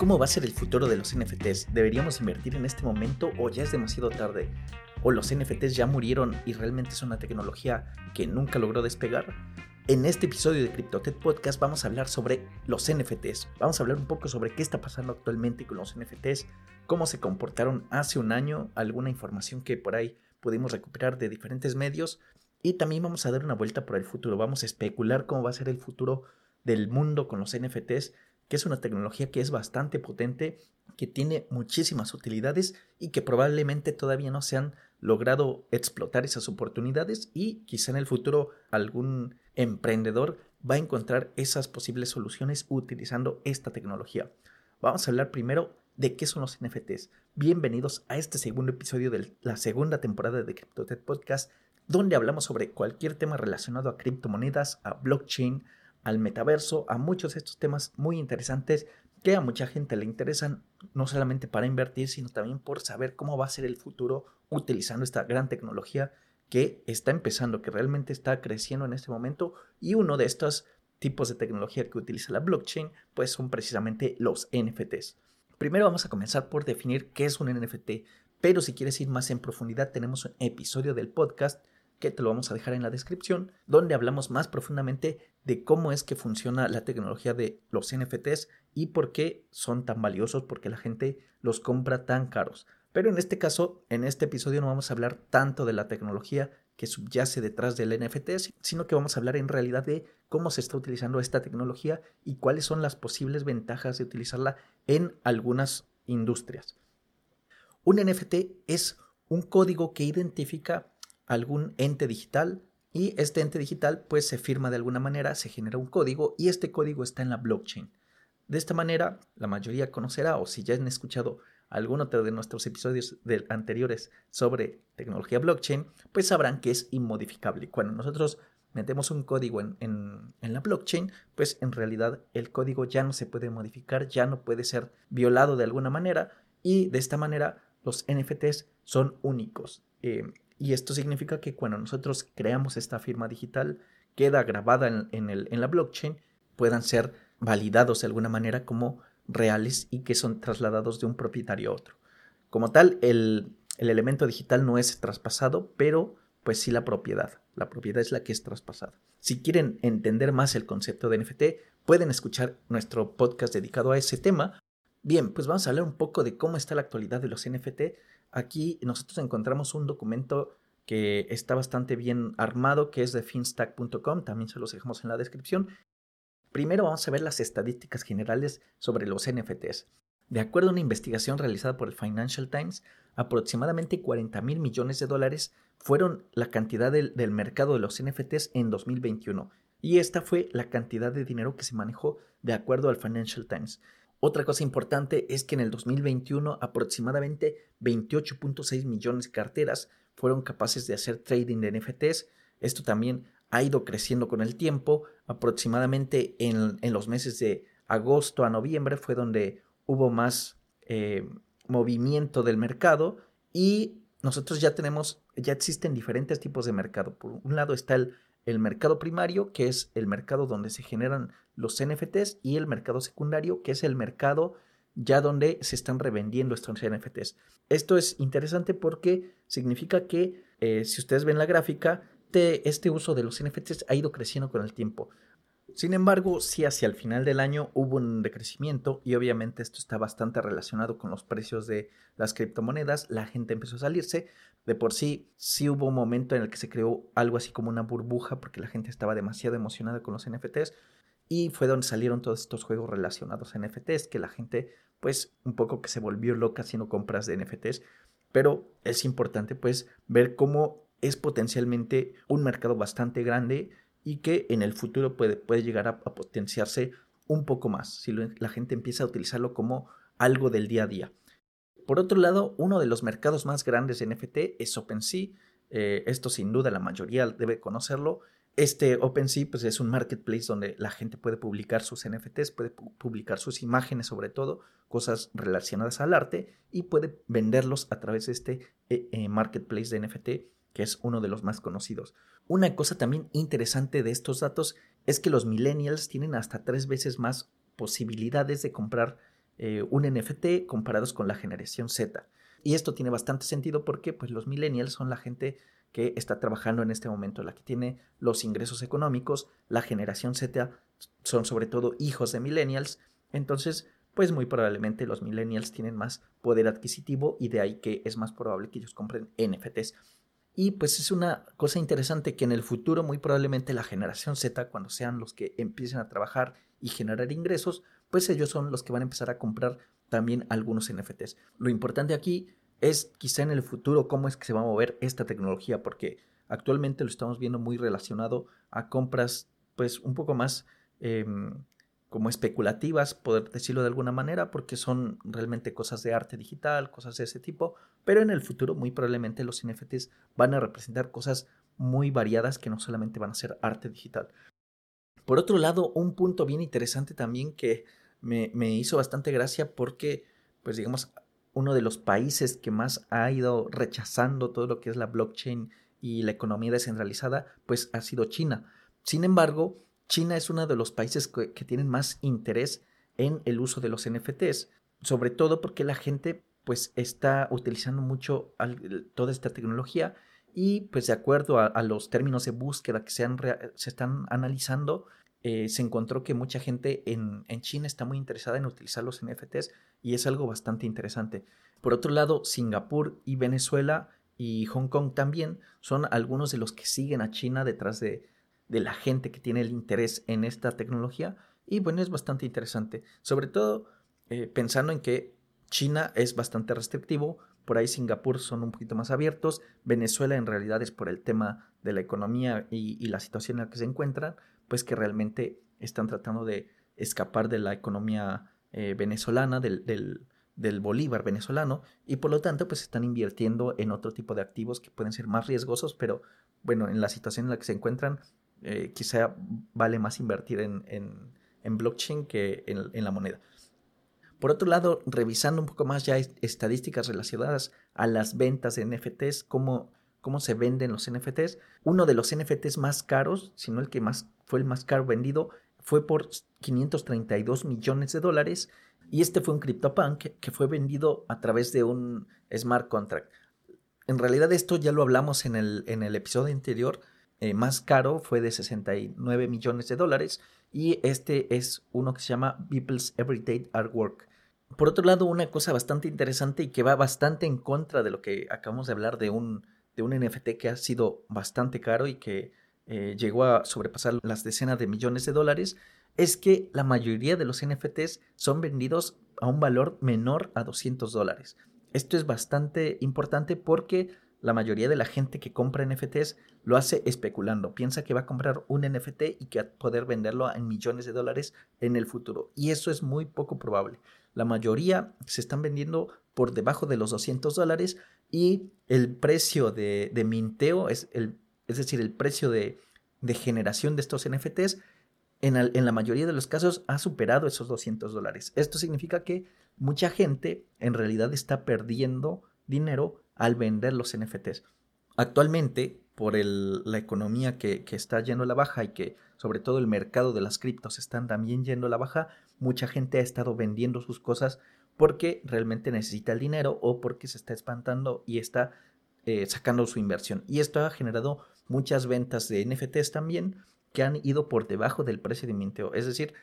¿Cómo va a ser el futuro de los NFTs? ¿Deberíamos invertir en este momento o ya es demasiado tarde? ¿O los NFTs ya murieron y realmente es una tecnología que nunca logró despegar? En este episodio de CryptoTech Podcast vamos a hablar sobre los NFTs. Vamos a hablar un poco sobre qué está pasando actualmente con los NFTs, cómo se comportaron hace un año, alguna información que por ahí pudimos recuperar de diferentes medios y también vamos a dar una vuelta por el futuro. Vamos a especular cómo va a ser el futuro del mundo con los NFTs que es una tecnología que es bastante potente, que tiene muchísimas utilidades y que probablemente todavía no se han logrado explotar esas oportunidades y quizá en el futuro algún emprendedor va a encontrar esas posibles soluciones utilizando esta tecnología. Vamos a hablar primero de qué son los NFTs. Bienvenidos a este segundo episodio de la segunda temporada de CryptoTech Podcast, donde hablamos sobre cualquier tema relacionado a criptomonedas, a blockchain, al metaverso, a muchos de estos temas muy interesantes que a mucha gente le interesan, no solamente para invertir, sino también por saber cómo va a ser el futuro utilizando esta gran tecnología que está empezando, que realmente está creciendo en este momento. Y uno de estos tipos de tecnología que utiliza la blockchain, pues son precisamente los NFTs. Primero vamos a comenzar por definir qué es un NFT, pero si quieres ir más en profundidad, tenemos un episodio del podcast que te lo vamos a dejar en la descripción, donde hablamos más profundamente de cómo es que funciona la tecnología de los NFTs y por qué son tan valiosos, porque la gente los compra tan caros. Pero en este caso, en este episodio no vamos a hablar tanto de la tecnología que subyace detrás del NFT, sino que vamos a hablar en realidad de cómo se está utilizando esta tecnología y cuáles son las posibles ventajas de utilizarla en algunas industrias. Un NFT es un código que identifica algún ente digital y este ente digital pues se firma de alguna manera, se genera un código y este código está en la blockchain. De esta manera, la mayoría conocerá o si ya han escuchado algún otro de nuestros episodios anteriores sobre tecnología blockchain, pues sabrán que es inmodificable. Cuando nosotros metemos un código en, en, la blockchain, pues en realidad el código ya no se puede modificar, ya no puede ser violado de alguna manera y de esta manera los NFTs son únicos. Eh, y esto significa que cuando nosotros creamos esta firma digital, queda grabada en, el, en la blockchain, puedan ser validados de alguna manera como reales y que son trasladados de un propietario a otro. Como tal, el, el elemento digital no es traspasado, pero pues sí la propiedad. La propiedad es la que es traspasada. Si quieren entender más el concepto de NFT, pueden escuchar nuestro podcast dedicado a ese tema. Bien, pues vamos a hablar un poco de cómo está la actualidad de los NFT Aquí nosotros encontramos un documento que está bastante bien armado, que es de finstack.com, también se los dejamos en la descripción. Primero vamos a ver las estadísticas generales sobre los NFTs. De acuerdo a una investigación realizada por el Financial Times, aproximadamente 40 mil millones de dólares fueron la cantidad del, del, mercado de los NFTs en 2021. Y esta fue la cantidad de dinero que se manejó de acuerdo al Financial Times. Otra cosa importante es que en el 2021 aproximadamente 28.6 millones de carteras fueron capaces de hacer trading de NFTs. Esto también ha ido creciendo con el tiempo. Aproximadamente en, los meses de agosto a noviembre fue donde hubo más eh, movimiento del mercado y nosotros ya tenemos, ya existen diferentes tipos de mercado. Por un lado está el el mercado primario, que es el mercado donde se generan los NFTs, y el mercado secundario, que es el mercado ya donde se están revendiendo estos NFTs. Esto es interesante porque significa que, eh, si ustedes ven la gráfica, este uso de los NFTs ha ido creciendo con el tiempo. Sin embargo, sí hacia el final del año hubo un decrecimiento y obviamente esto está bastante relacionado con los precios de las criptomonedas, la gente empezó a salirse, de por sí sí hubo un momento en el que se creó algo así como una burbuja porque la gente estaba demasiado emocionada con los NFTs y fue donde salieron todos estos juegos relacionados a NFTs que la gente pues un poco que se volvió loca haciendo compras de NFTs, pero es importante pues ver cómo es potencialmente un mercado bastante grande y que en el futuro puede, puede llegar a, potenciarse un poco más si la gente empieza a utilizarlo como algo del día a día. Por otro lado, uno de los mercados más grandes de NFT es OpenSea. Eh, esto sin duda la mayoría debe conocerlo. Este OpenSea pues, es un marketplace donde la gente puede publicar sus NFTs, puede publicar sus imágenes sobre todo, cosas relacionadas al arte y puede venderlos a través de este eh, eh, marketplace de NFT que es uno de los más conocidos. Una cosa también interesante de estos datos es que los millennials tienen hasta tres veces más posibilidades de comprar eh, un NFT comparados con la generación Z. Y esto tiene bastante sentido porque pues, los millennials son la gente que está trabajando en este momento, la que tiene los ingresos económicos, la generación Z son sobre todo hijos de millennials, entonces pues muy probablemente los millennials tienen más poder adquisitivo y de ahí que es más probable que ellos compren NFTs. Y pues es una cosa interesante que en el futuro muy probablemente la generación Z, cuando sean los que empiecen a trabajar y generar ingresos, pues ellos son los que van a empezar a comprar también algunos NFTs. Lo importante aquí es quizá en el futuro cómo es que se va a mover esta tecnología, porque actualmente lo estamos viendo muy relacionado a compras pues un poco más em, como especulativas, poder decirlo de alguna manera, porque son realmente cosas de arte digital, cosas de ese tipo, pero en el futuro muy probablemente los NFTs van a representar cosas muy variadas que no solamente van a ser arte digital. Por otro lado, un punto bien interesante también que me, me hizo bastante gracia porque, pues digamos, uno de los países que más ha ido rechazando todo lo que es la blockchain y la economía descentralizada, pues ha sido China. Sin embargo, China es uno de los países que, tienen más interés en el uso de los NFTs, sobre todo porque la gente pues está utilizando mucho toda esta tecnología y pues de acuerdo a, los términos de búsqueda que se, se están analizando, eh, se encontró que mucha gente en, en, China está muy interesada en utilizar los NFTs y es algo bastante interesante. Por otro lado, Singapur y Venezuela y Hong Kong también son algunos de los que siguen a China detrás de, de la gente que tiene el interés en esta tecnología. Y bueno, es bastante interesante, sobre todo eh, pensando en que China es bastante restrictivo, por ahí Singapur son un poquito más abiertos, Venezuela en realidad es por el tema de la economía y, la situación en la que se encuentran, pues que realmente están tratando de escapar de la economía eh, venezolana, del, del, bolívar venezolano, y por lo tanto pues están invirtiendo en otro tipo de activos que pueden ser más riesgosos, pero bueno, en la situación en la que se encuentran eh, quizá vale más invertir en, en, blockchain que en, la moneda. Por otro lado, revisando un poco más ya estadísticas relacionadas a las ventas de NFTs, cómo, cómo se venden los NFTs, uno de los NFTs más caros, si no el que más fue el más caro vendido, fue por 532 millones de dólares y este fue un CryptoPunk que fue vendido a través de un smart contract. En realidad esto ya lo hablamos en el, episodio anterior, eh, más caro fue de 69 millones de dólares y este es uno que se llama People's Everyday Artwork. Por otro lado, una cosa bastante interesante y que va bastante en contra de lo que acabamos de hablar de un, de un NFT que ha sido bastante caro y que eh, llegó a sobrepasar las decenas de millones de dólares, es que la mayoría de los NFTs son vendidos a un valor menor a 200 dólares. Esto es bastante importante porque la mayoría de la gente que compra NFTs lo hace especulando. Piensa que va a comprar un NFT y que va a poder venderlo en millones de dólares en el futuro. Y eso es muy poco probable. La mayoría se están vendiendo por debajo de los 200 dólares y el precio de, minteo, es, el, es decir, el precio de, generación de estos NFTs, en, en, la mayoría de los casos ha superado esos 200 dólares. Esto significa que mucha gente en realidad está perdiendo dinero al vender los NFTs. Actualmente, por la economía que, está yendo a la baja y que sobre todo el mercado de las criptos están también yendo a la baja, mucha gente ha estado vendiendo sus cosas porque realmente necesita el dinero o porque se está espantando y está eh, sacando su inversión. Y esto ha generado muchas ventas de NFTs también que han ido por debajo del precio de minteo. Es decir,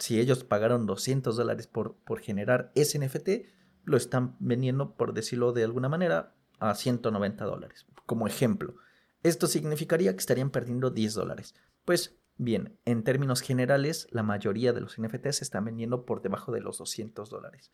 si ellos pagaron 200 dólares por, por generar ese NFT, lo están vendiendo, por decirlo de alguna manera, a 190 dólares, como ejemplo. Esto significaría que estarían perdiendo 10 dólares. Pues bien, en términos generales, la mayoría de los NFTs se están vendiendo por debajo de los 200 dólares.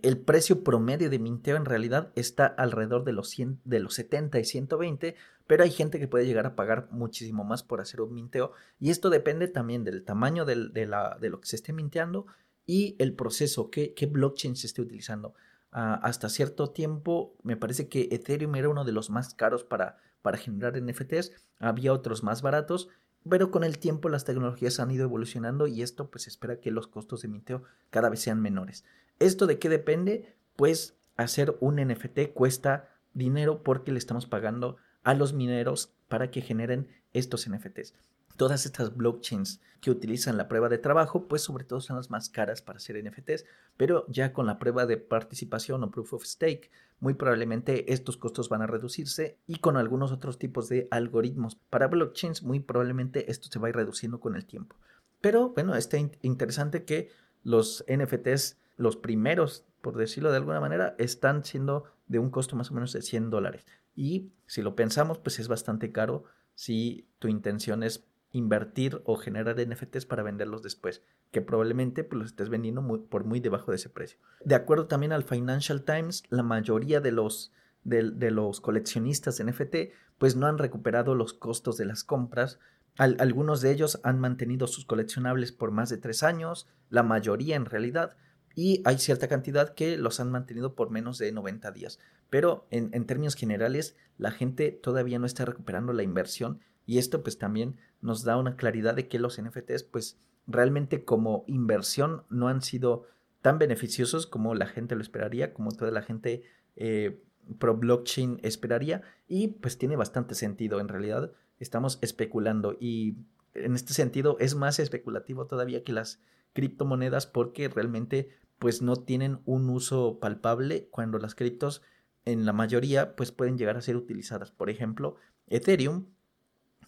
El precio promedio de minteo en realidad está alrededor de los, 100, de los 70 y 120, pero hay gente que puede llegar a pagar muchísimo más por hacer un minteo y esto depende también del tamaño de, la, de, lo que se esté minteando y el proceso, qué, qué blockchain se esté utilizando. Ah, hasta cierto tiempo me parece que Ethereum era uno de los más caros para, para generar NFTs, había otros más baratos, pero con el tiempo las tecnologías han ido evolucionando y esto pues espera que los costos de minteo cada vez sean menores. ¿Esto de qué depende? Pues hacer un NFT cuesta dinero porque le estamos pagando a los mineros para que generen estos NFTs. todas estas blockchains que utilizan la prueba de trabajo, pues sobre todo son las más caras para hacer NFTs, pero ya con la prueba de participación o proof of stake, muy probablemente estos costos van a reducirse y con algunos otros tipos de algoritmos para blockchains, muy probablemente esto se va a ir reduciendo con el tiempo. Pero bueno, está interesante que los NFTs, los primeros, por decirlo de alguna manera, están siendo de un costo más o menos de 100 dólares. Y si lo pensamos, pues es bastante caro si tu intención es invertir o generar NFTs para venderlos después, que probablemente pues, los estés vendiendo por muy debajo de ese precio. De acuerdo también al Financial Times, la mayoría de los, de, los coleccionistas de NFT pues no han recuperado los costos de las compras. algunos de ellos han mantenido sus coleccionables por más de tres años, la mayoría en realidad, y hay cierta cantidad que los han mantenido por menos de 90 días. Pero en, términos generales, la gente todavía no está recuperando la inversión y esto pues también nos da una claridad de que los NFTs pues realmente como inversión no han sido tan beneficiosos como la gente lo esperaría, como toda la gente eh, pro blockchain esperaría y pues tiene bastante sentido. En realidad estamos especulando y en este sentido es más especulativo todavía que las criptomonedas porque realmente pues no tienen un uso palpable cuando las criptos en la mayoría pues pueden llegar a ser utilizadas. Por ejemplo, Ethereum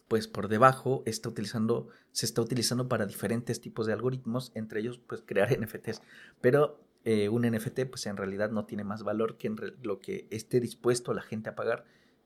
pues por debajo está utilizando, se está utilizando para diferentes tipos de algoritmos, entre ellos pues crear NFTs. Pero eh, un NFT pues en realidad no tiene más valor que lo que esté dispuesto la gente a pagar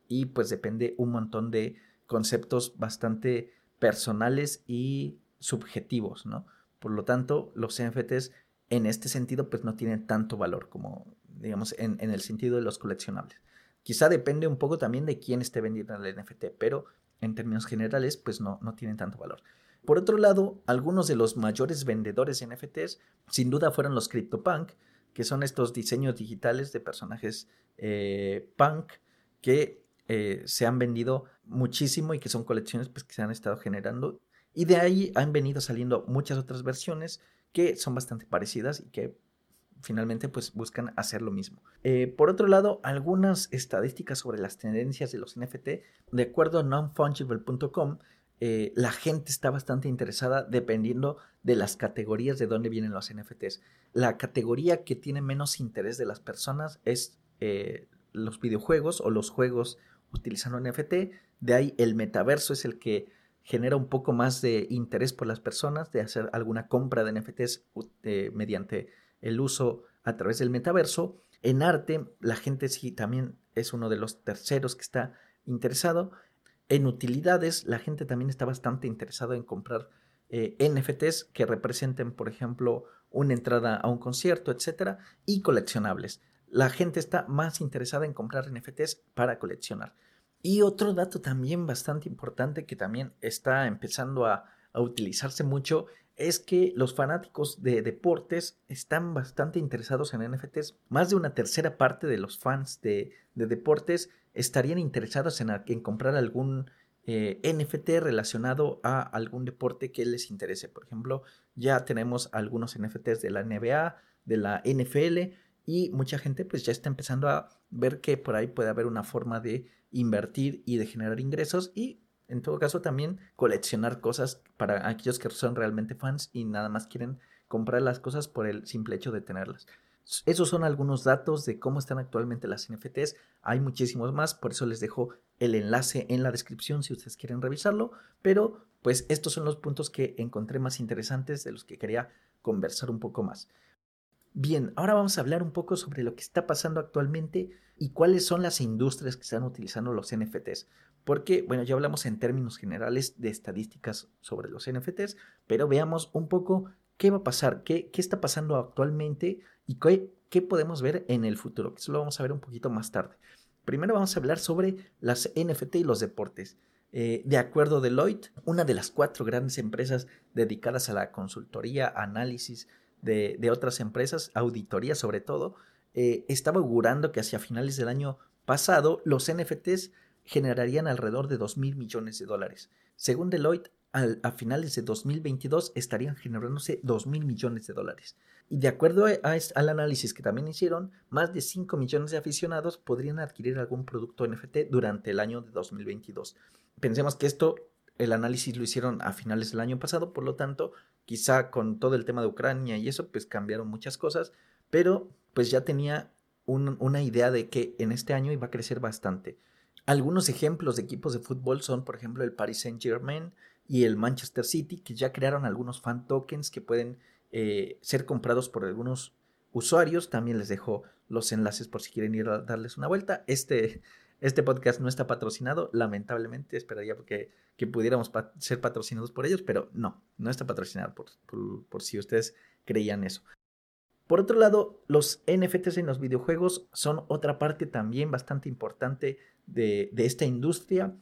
y pues depende un montón de conceptos bastante personales y subjetivos, ¿no? Por lo tanto, los NFTs en este sentido pues no tienen tanto valor como digamos en, en el sentido de los coleccionables. Quizá depende un poco también de quién esté vendiendo el NFT, pero en términos generales, pues no, no tienen tanto valor. Por otro lado, algunos de los mayores vendedores de NFTs sin duda fueron los CryptoPunk, que son estos diseños digitales de personajes eh, punk que eh, se han vendido muchísimo y que son colecciones pues, que se han estado generando. Y de ahí han venido saliendo muchas otras versiones que son bastante parecidas y que finalmente pues buscan hacer lo mismo. Eh, por otro lado, algunas estadísticas sobre las tendencias de los NFT, de acuerdo a nonfungible.com, eh, la gente está bastante interesada dependiendo de las categorías de dónde vienen los NFTs. La categoría que tiene menos interés de las personas es eh, los videojuegos o los juegos utilizando NFT. De ahí el metaverso es el que genera un poco más de interés por las personas de hacer alguna compra de NFTs mediante el uso a través del metaverso. En arte, la gente sí también es uno de los terceros que está interesado. En utilidades, la gente también está bastante interesada en comprar eh, NFTs que representen, por ejemplo, una entrada a un concierto, etcétera, y coleccionables. La gente está más interesada en comprar NFTs para coleccionar. Y otro dato también bastante importante que también está empezando a, utilizarse mucho es que los fanáticos de deportes están bastante interesados en NFTs. Más de una tercera parte de los fans de, deportes estarían interesados en, comprar algún eh, NFT relacionado a algún deporte que les interese. Por ejemplo, ya tenemos algunos NFTs de la NBA, de la NFL y mucha gente pues ya está empezando a ver que por ahí puede haber una forma de invertir y de generar ingresos y en todo caso también coleccionar cosas para aquellos que son realmente fans y nada más quieren comprar las cosas por el simple hecho de tenerlas. Esos son algunos datos de cómo están actualmente las NFTs. Hay muchísimos más, por eso les dejo el enlace en la descripción si ustedes quieren revisarlo. Pero pues estos son los puntos que encontré más interesantes de los que quería conversar un poco más. Bien, ahora vamos a hablar un poco sobre lo que está pasando actualmente y cuáles son las industrias que están utilizando los NFTs. Porque, bueno, ya hablamos en términos generales de estadísticas sobre los NFTs, pero veamos un poco qué va a pasar, qué, qué está pasando actualmente y qué, qué, podemos ver en el futuro, eso lo vamos a ver un poquito más tarde. Primero vamos a hablar sobre las NFT y los deportes. Eh, de acuerdo a Deloitte, una de las cuatro grandes empresas dedicadas a la consultoría, análisis de, otras empresas, auditoría sobre todo, eh, estaba augurando que hacia finales del año pasado los NFTs generarían alrededor de 2 mil millones de dólares. Según Deloitte, a finales de 2022 estarían generándose 2 mil millones de dólares. Y de acuerdo al análisis que también hicieron, más de 5 millones de aficionados podrían adquirir algún producto NFT durante el año de 2022. Pensemos que esto el análisis lo hicieron a finales del año pasado, por lo tanto, quizá con todo el tema de Ucrania y eso, pues cambiaron muchas cosas, pero pues ya tenía una idea de que en este año iba a crecer bastante. Algunos ejemplos de equipos de fútbol son, por ejemplo, el Paris Saint Germain y el Manchester City, que ya crearon algunos fan tokens que pueden eh, ser comprados por algunos usuarios. También les dejo los enlaces por si quieren ir a darles una vuelta. Este, este podcast no está patrocinado, lamentablemente, esperaría que, que pudiéramos ser patrocinados por ellos, pero no, no está patrocinado por, por si ustedes creían eso. Por otro lado, los NFTs en los videojuegos son otra parte también bastante importante de, esta industria.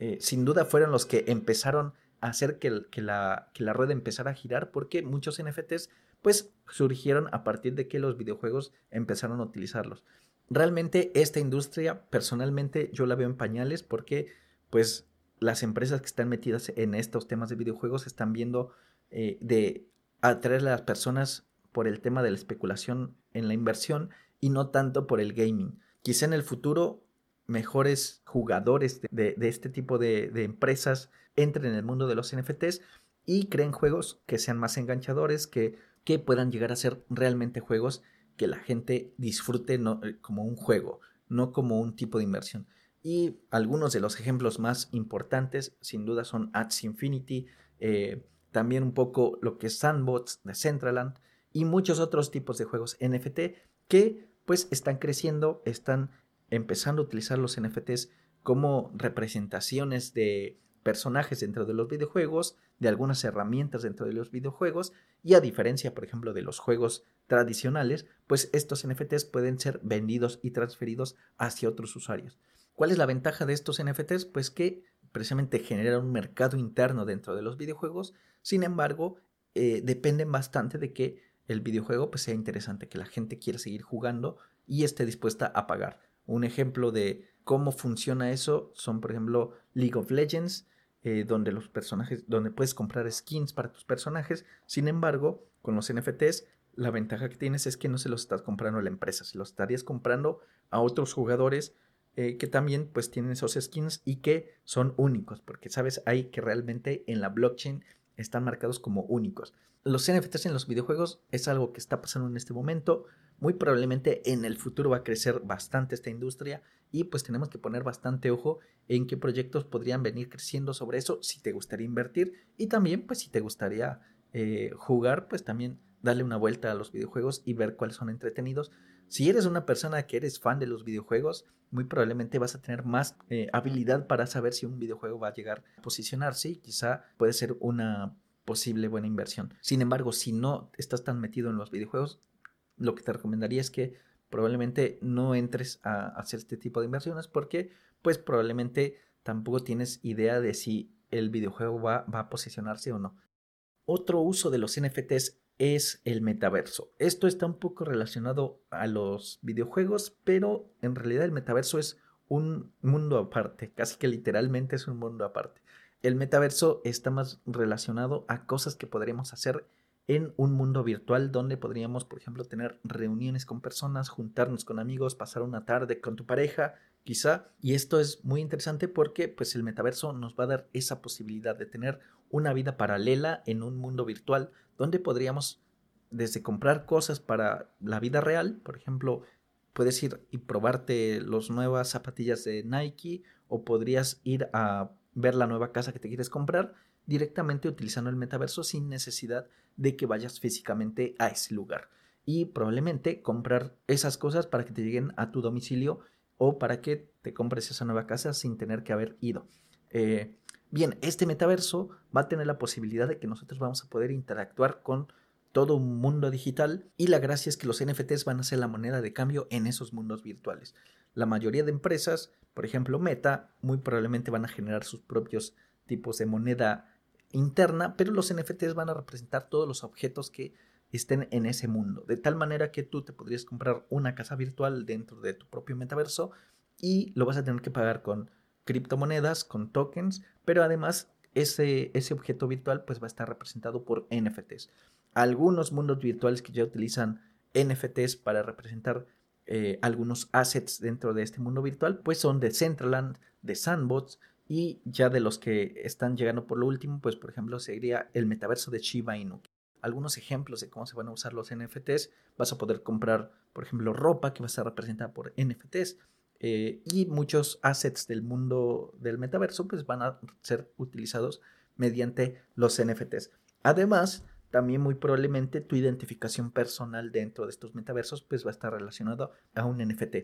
Eh, sin duda fueron los que empezaron a hacer que, la, que, la, rueda empezara a girar porque muchos NFTs pues surgieron a partir de que los videojuegos empezaron a utilizarlos. Realmente esta industria personalmente yo la veo en pañales porque pues las empresas que están metidas en estos temas de videojuegos están viendo eh, de atraer a las personas por el tema de la especulación en la inversión y no tanto por el gaming. Quizá en el futuro mejores jugadores de, este tipo de, empresas entren en el mundo de los NFTs y creen juegos que sean más enganchadores, que, que puedan llegar a ser realmente juegos que la gente disfrute eh, como un juego, no como un tipo de inversión. Y algunos de los ejemplos más importantes, sin duda, son Ads Infinity, eh, también un poco lo que es Sandbox de Centraland, y muchos otros tipos de juegos NFT que pues están creciendo, están empezando a utilizar los NFTs como representaciones de personajes dentro de los videojuegos, de algunas herramientas dentro de los videojuegos y a diferencia, por ejemplo, de los juegos tradicionales, pues estos NFTs pueden ser vendidos y transferidos hacia otros usuarios. ¿Cuál es la ventaja de estos NFTs? Pues que precisamente generan un mercado interno dentro de los videojuegos, sin embargo, eh, dependen bastante de que el videojuego pues sea interesante, que la gente quiera seguir jugando y esté dispuesta a pagar. Un ejemplo de cómo funciona eso son, por ejemplo, League of Legends, eh, donde los personajes, donde puedes comprar skins para tus personajes. Sin embargo, con los NFTs, la ventaja que tienes es que no se los estás comprando a la empresa, se los estarías comprando a otros jugadores eh, que también pues tienen esos skins y que son únicos, porque sabes, hay que realmente en la blockchain están marcados como únicos. Los NFTs en los videojuegos es algo que está pasando en este momento. Muy probablemente en el futuro va a crecer bastante esta industria y pues tenemos que poner bastante ojo en qué proyectos podrían venir creciendo sobre eso si te gustaría invertir y también pues si te gustaría eh, jugar pues también darle una vuelta a los videojuegos y ver cuáles son entretenidos. Si eres una persona que eres fan de los videojuegos, muy probablemente vas a tener más eh, habilidad para saber si un videojuego va a llegar a posicionarse y quizá puede ser una posible buena inversión. Sin embargo, si no estás tan metido en los videojuegos, lo que te recomendaría es que probablemente no entres a hacer este tipo de inversiones porque pues probablemente tampoco tienes idea de si el videojuego va, va a posicionarse o no. Otro uso de los NFTs es el metaverso. Esto está un poco relacionado a los videojuegos, pero en realidad el metaverso es un mundo aparte, casi que literalmente es un mundo aparte. El metaverso está más relacionado a cosas que podríamos hacer en un mundo virtual donde podríamos, por ejemplo, tener reuniones con personas, juntarnos con amigos, pasar una tarde con tu pareja, quizá. Y esto es muy interesante porque pues el metaverso nos va a dar esa posibilidad de tener una vida paralela en un mundo virtual donde podríamos desde comprar cosas para la vida real, por ejemplo, puedes ir y probarte las nuevas zapatillas de Nike o podrías ir a ver la nueva casa que te quieres comprar directamente utilizando el metaverso sin necesidad de que vayas físicamente a ese lugar. Y probablemente comprar esas cosas para que te lleguen a tu domicilio o para que te compres esa nueva casa sin tener que haber ido. Eh, bien, este metaverso va a tener la posibilidad de que nosotros vamos a poder interactuar con todo un mundo digital y la gracia es que los NFTs van a ser la moneda de cambio en esos mundos virtuales. La mayoría de empresas, por ejemplo Meta, muy probablemente van a generar sus propios tipos de moneda interna, pero los NFTs van a representar todos los objetos que estén en ese mundo, de tal manera que tú te podrías comprar una casa virtual dentro de tu propio metaverso y lo vas a tener que pagar con criptomonedas, con tokens, pero además ese, ese objeto virtual pues va a estar representado por NFTs. Algunos mundos virtuales que ya utilizan NFTs para representar eh, algunos assets dentro de este mundo virtual, pues son de Centraland, de Sandbox Y ya de los que están llegando por lo último, pues por ejemplo sería el metaverso de Shiba Inu. Algunos ejemplos de cómo se van a usar los NFTs. Vas a poder comprar, por ejemplo, ropa que va a estar representada por NFTs. Eh, y muchos assets del mundo del metaverso pues van a ser utilizados mediante los NFTs. Además, también muy probablemente tu identificación personal dentro de estos metaversos pues va a estar relacionado a un NFT.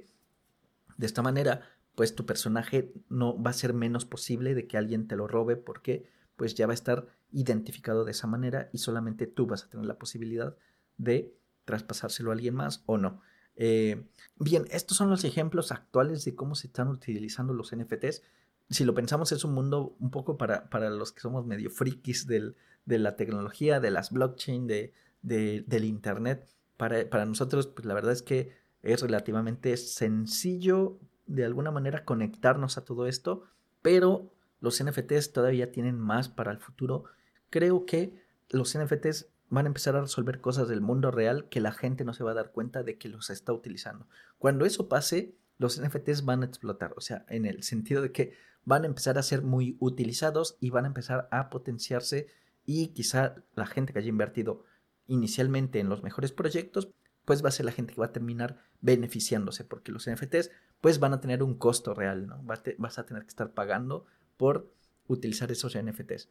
De esta manera, pues tu personaje no va a ser menos posible de que alguien te lo robe porque pues ya va a estar identificado de esa manera y solamente tú vas a tener la posibilidad de traspasárselo a alguien más o no. Eh, bien, estos son los ejemplos actuales de cómo se están utilizando los NFTs. Si lo pensamos, es un mundo un poco para, para los que somos medio frikis del, de la tecnología, de las blockchain, de, del Internet. Para, para nosotros, pues la verdad es que es relativamente sencillo de alguna manera conectarnos a todo esto, pero los NFTs todavía tienen más para el futuro. Creo que los NFTs van a empezar a resolver cosas del mundo real que la gente no se va a dar cuenta de que los está utilizando. Cuando eso pase, los NFTs van a explotar, o sea, en el sentido de que van a empezar a ser muy utilizados y van a empezar a potenciarse y quizá la gente que haya invertido inicialmente en los mejores proyectos, pues va a ser la gente que va a terminar beneficiándose, porque los NFTs pues van a tener un costo real, ¿no? Vas a tener que estar pagando por utilizar esos NFTs.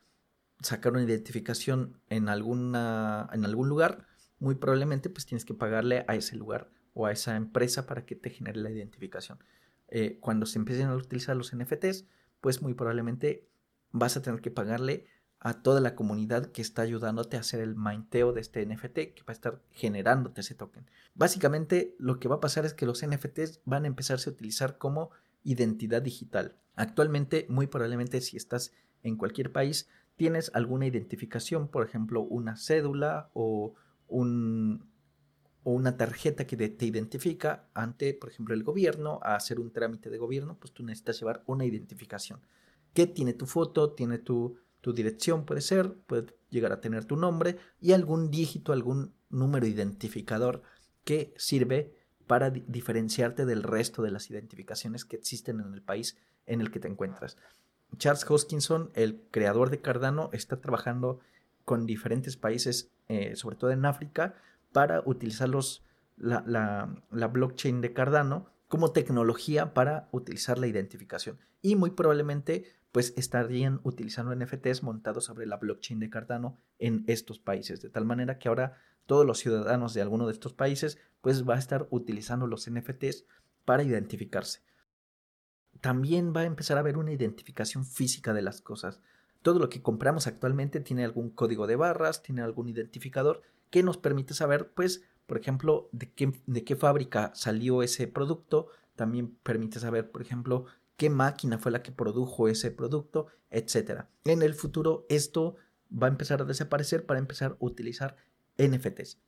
Sacar una identificación en, alguna, en algún lugar, muy probablemente pues tienes que pagarle a ese lugar o a esa empresa para que te genere la identificación. Eh, cuando se empiecen a utilizar los NFTs, pues muy probablemente vas a tener que pagarle a toda la comunidad que está ayudándote a hacer el minteo de este NFT que va a estar generándote ese token. Básicamente lo que va a pasar es que los NFTs van a empezarse a utilizar como identidad digital. Actualmente, muy probablemente si estás en cualquier país, tienes alguna identificación, por ejemplo, una cédula o, un, una tarjeta que te identifica ante, por ejemplo, el gobierno, a hacer un trámite de gobierno, pues tú necesitas llevar una identificación. Que tiene tu foto, tiene tu tu dirección puede ser, puede llegar a tener tu nombre y algún dígito, algún número identificador que sirve para diferenciarte del resto de las identificaciones que existen en el país en el que te encuentras. Charles Hoskinson, el creador de Cardano, está trabajando con diferentes países, eh, sobre todo en África, para utilizar la, la blockchain de Cardano como tecnología para utilizar la identificación. Y muy probablemente pues estarían utilizando NFTs montados sobre la blockchain de Cardano en estos países, de tal manera que ahora todos los ciudadanos de alguno de estos países pues va a estar utilizando los NFTs para identificarse. También va a empezar a haber una identificación física de las cosas. Todo lo que compramos actualmente tiene algún código de barras, tiene algún identificador que nos permite saber, pues, por ejemplo, de qué, de qué fábrica salió ese producto. También permite saber, por ejemplo, qué máquina fue la que produjo ese producto, etc. En el futuro esto va a empezar a desaparecer para empezar a utilizar NFTs.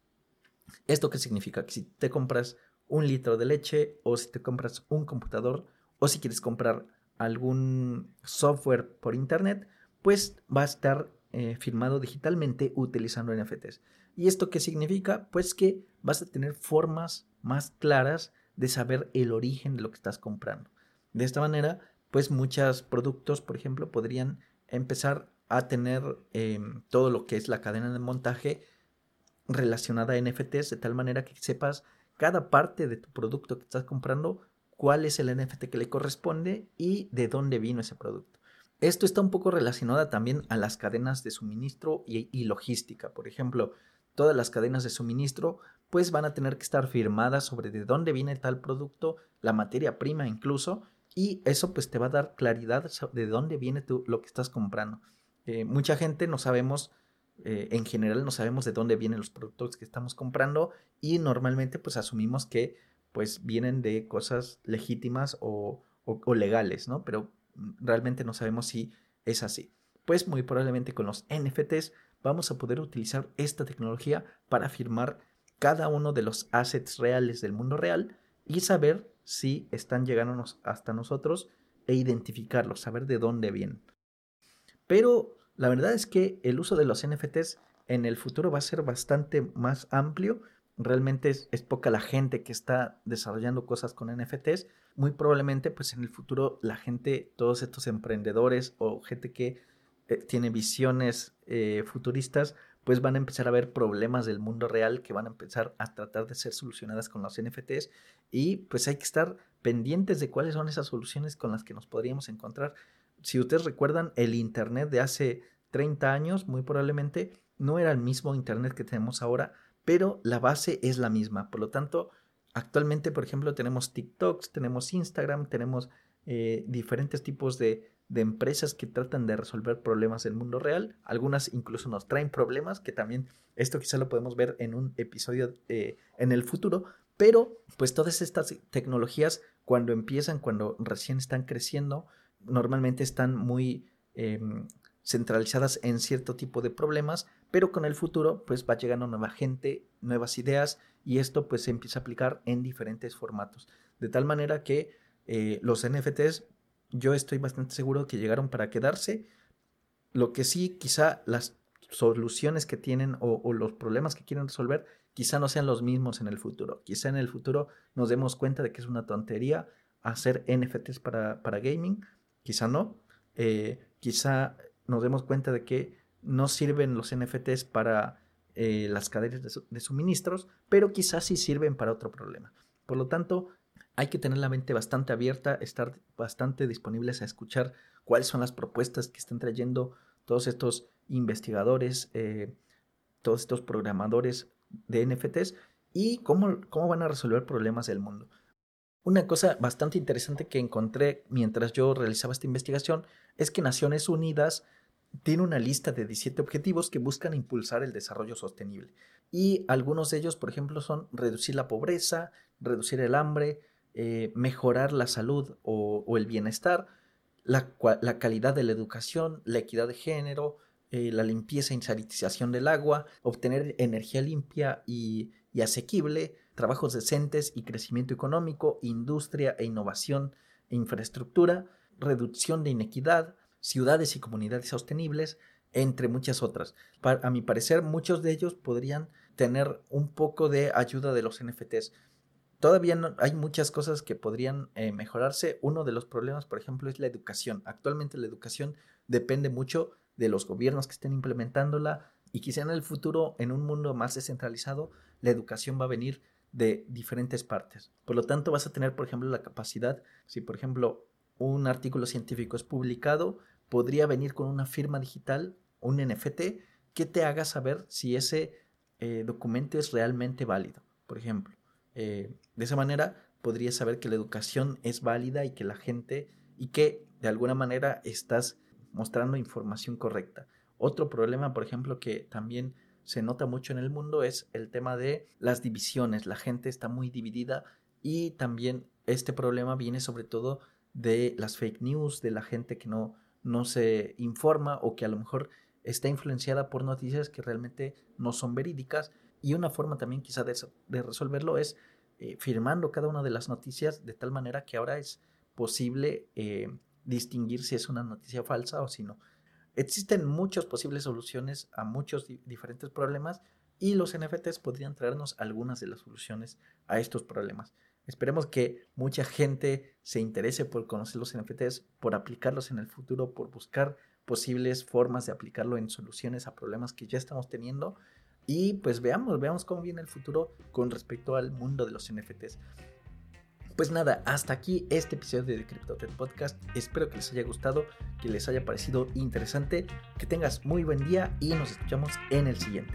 ¿Esto qué significa? Que si te compras un litro de leche o si te compras un computador o si quieres comprar algún software por internet, pues va a estar eh, firmado digitalmente utilizando NFTs. ¿Y esto qué significa? Pues que vas a tener formas más claras de saber el origen de lo que estás comprando. De esta manera, pues muchos productos, por ejemplo, podrían empezar a tener em, todo lo que es la cadena de montaje relacionada a NFTs, de tal manera que sepas cada parte de tu producto que estás comprando, cuál es el NFT que le corresponde y de dónde vino ese producto. Esto está un poco relacionado también a las cadenas de suministro y, logística. Por ejemplo, todas las cadenas de suministro pues van a tener que estar firmadas sobre de dónde viene tal producto, la materia prima incluso, y eso pues te va a dar claridad de dónde viene lo que estás comprando. Eh, mucha gente no sabemos, eh, en general no sabemos de dónde vienen los productos que estamos comprando y normalmente pues asumimos que pues vienen de cosas legítimas o, o legales, ¿no? Pero realmente no sabemos si es así. Pues muy probablemente con los NFTs vamos a poder utilizar esta tecnología para firmar cada uno de los assets reales del mundo real y saber si están llegando hasta nosotros e identificarlos, saber de dónde vienen. Pero la verdad es que el uso de los NFTs en el futuro va a ser bastante más amplio. Realmente es, poca la gente que está desarrollando cosas con NFTs, muy probablemente pues en el futuro la gente, todos estos emprendedores o gente que eh, tiene visiones eh, futuristas, pues van a empezar a ver problemas del mundo real que van a empezar a tratar de ser solucionadas con los NFTs y pues hay que estar pendientes de cuáles son esas soluciones con las que nos podríamos encontrar. Si ustedes recuerdan, el Internet de hace 30 años, muy probablemente, no era el mismo Internet que tenemos ahora, pero la base es la misma. Por lo tanto, actualmente, por ejemplo, tenemos TikToks, tenemos Instagram, tenemos eh, diferentes tipos de, empresas que tratan de resolver problemas del mundo real. Algunas incluso nos traen problemas, que también esto quizá lo podemos ver en un episodio eh, en el futuro. Pero pues todas estas tecnologías cuando empiezan, cuando recién están creciendo, normalmente están muy em, centralizadas en cierto tipo de problemas, pero con el futuro pues va llegando nueva gente, nuevas ideas y esto pues se empieza a aplicar en diferentes formatos. De tal manera que eh, los NFTs yo estoy bastante seguro que llegaron para quedarse. Lo que sí, quizá las soluciones que tienen o, los problemas que quieren resolver quizá no sean los mismos en el futuro. Quizá en el futuro nos demos cuenta de que es una tontería hacer NFTs para, para gaming. Quizá no. Eh, quizá nos demos cuenta de que no sirven los NFTs para eh, las cadenas de, suministros, pero quizás sí sirven para otro problema. Por lo tanto, hay que tener la mente bastante abierta, estar bastante disponibles a escuchar cuáles son las propuestas que están trayendo todos estos investigadores, eh, todos estos programadores de NFTs y cómo, cómo van a resolver problemas del mundo. Una cosa bastante interesante que encontré mientras yo realizaba esta investigación es que Naciones Unidas tiene una lista de 17 objetivos que buscan impulsar el desarrollo sostenible. Y algunos de ellos, por ejemplo, son reducir la pobreza, reducir el hambre, eh, mejorar la salud o, el bienestar, la, calidad de la educación, la equidad de género, eh, la limpieza y sanitización del agua, obtener energía limpia y, y asequible, trabajos decentes y crecimiento económico, industria e innovación e infraestructura, reducción de inequidad, ciudades y comunidades sostenibles, entre muchas otras. a mi parecer, muchos de ellos podrían tener un poco de ayuda de los NFTs. Todavía hay muchas cosas que podrían eh, mejorarse. Uno de los problemas, por ejemplo, es la educación. Actualmente la educación depende mucho de los gobiernos que estén implementándola y quizá en el futuro, en un mundo más descentralizado, la educación va a venir de diferentes partes. Por lo tanto, vas a tener, por ejemplo, la capacidad, si por ejemplo un artículo científico es publicado, podría venir con una firma digital, un NFT, que te haga saber si ese eh, documento es realmente válido, por ejemplo. Eh, de esa manera podrías saber que la educación es válida y que la gente y que de alguna manera estás mostrando información correcta. Otro problema, por ejemplo, que también se nota mucho en el mundo es el tema de las divisiones. La gente está muy dividida y también este problema viene sobre todo de las fake news, de la gente que no, no se informa o que a lo mejor está influenciada por noticias que realmente no son verídicas. Y una forma también quizá de, resolverlo es eh, firmando cada una de las noticias de tal manera que ahora es posible eh, distinguir si es una noticia falsa o si no. Existen muchas posibles soluciones a muchos diferentes problemas y los NFTs podrían traernos algunas de las soluciones a estos problemas. Esperemos que mucha gente se interese por conocer los NFTs, por aplicarlos en el futuro, por buscar posibles formas de aplicarlo en soluciones a problemas que ya estamos teniendo. Y pues veamos, veamos cómo viene el futuro con respecto al mundo de los NFTs. Pues nada, hasta aquí este episodio de CryptoTech Podcast. Espero que les haya gustado, que les haya parecido interesante, que tengas muy buen día y nos escuchamos en el siguiente.